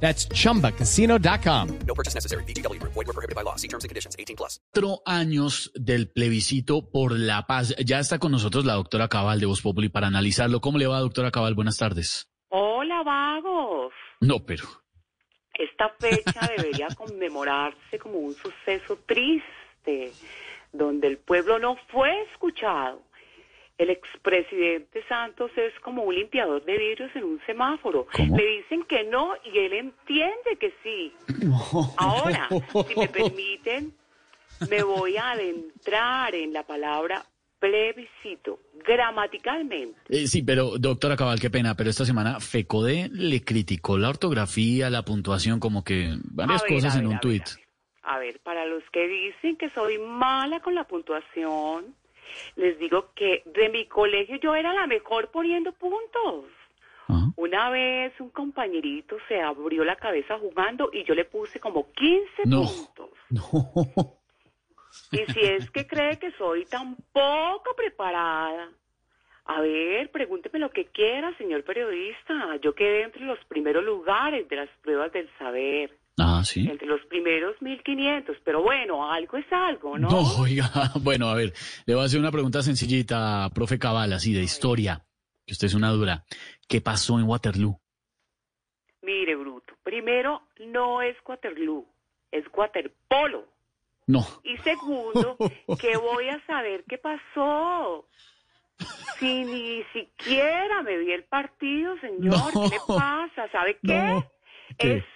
That's chumbacasino.com. No purchase necessary. BGW. Void were prohibited by law. See terms and conditions. 18 plus. Cuatro años del plebiscito por la paz. Ya está con nosotros la doctora Cabal de Voz Populi para analizarlo. ¿Cómo le va, doctora Cabal? Buenas tardes. Hola, vagos. No, pero... Esta fecha debería conmemorarse como un suceso triste, donde el pueblo no fue escuchado. El expresidente Santos es como un limpiador de vidrios en un semáforo. ¿Cómo? Le dicen que no y él entiende que sí. Ahora, si me permiten, me voy a adentrar en la palabra plebiscito, gramaticalmente. Eh, sí, pero doctora Cabal, qué pena, pero esta semana FECODE le criticó la ortografía, la puntuación, como que varias ver, cosas en un tuit. A ver, para los que dicen que soy mala con la puntuación, les digo que de mi colegio yo era la mejor poniendo puntos. Una vez un compañerito se abrió la cabeza jugando y yo le puse como 15 No. puntos. No. Y si es que cree que soy tan poco preparada, a ver, pregúnteme lo que quiera, señor periodista. Yo quedé entre los primeros lugares de las pruebas del saber. Ah, sí. Entre los primeros 1500, pero bueno, algo es algo, ¿no? No, oiga, bueno, a ver, le voy a hacer una pregunta sencillita, profe Cabal, así de historia, que usted es una dura. ¿Qué pasó en Waterloo? Mire, Bruto, primero, no es Waterloo, es waterpolo. No. Y segundo, que voy a saber qué pasó. Si ni siquiera me vi el partido, señor, No. ¿qué le pasa? ¿Sabe qué? No. ¿Qué? Estudien,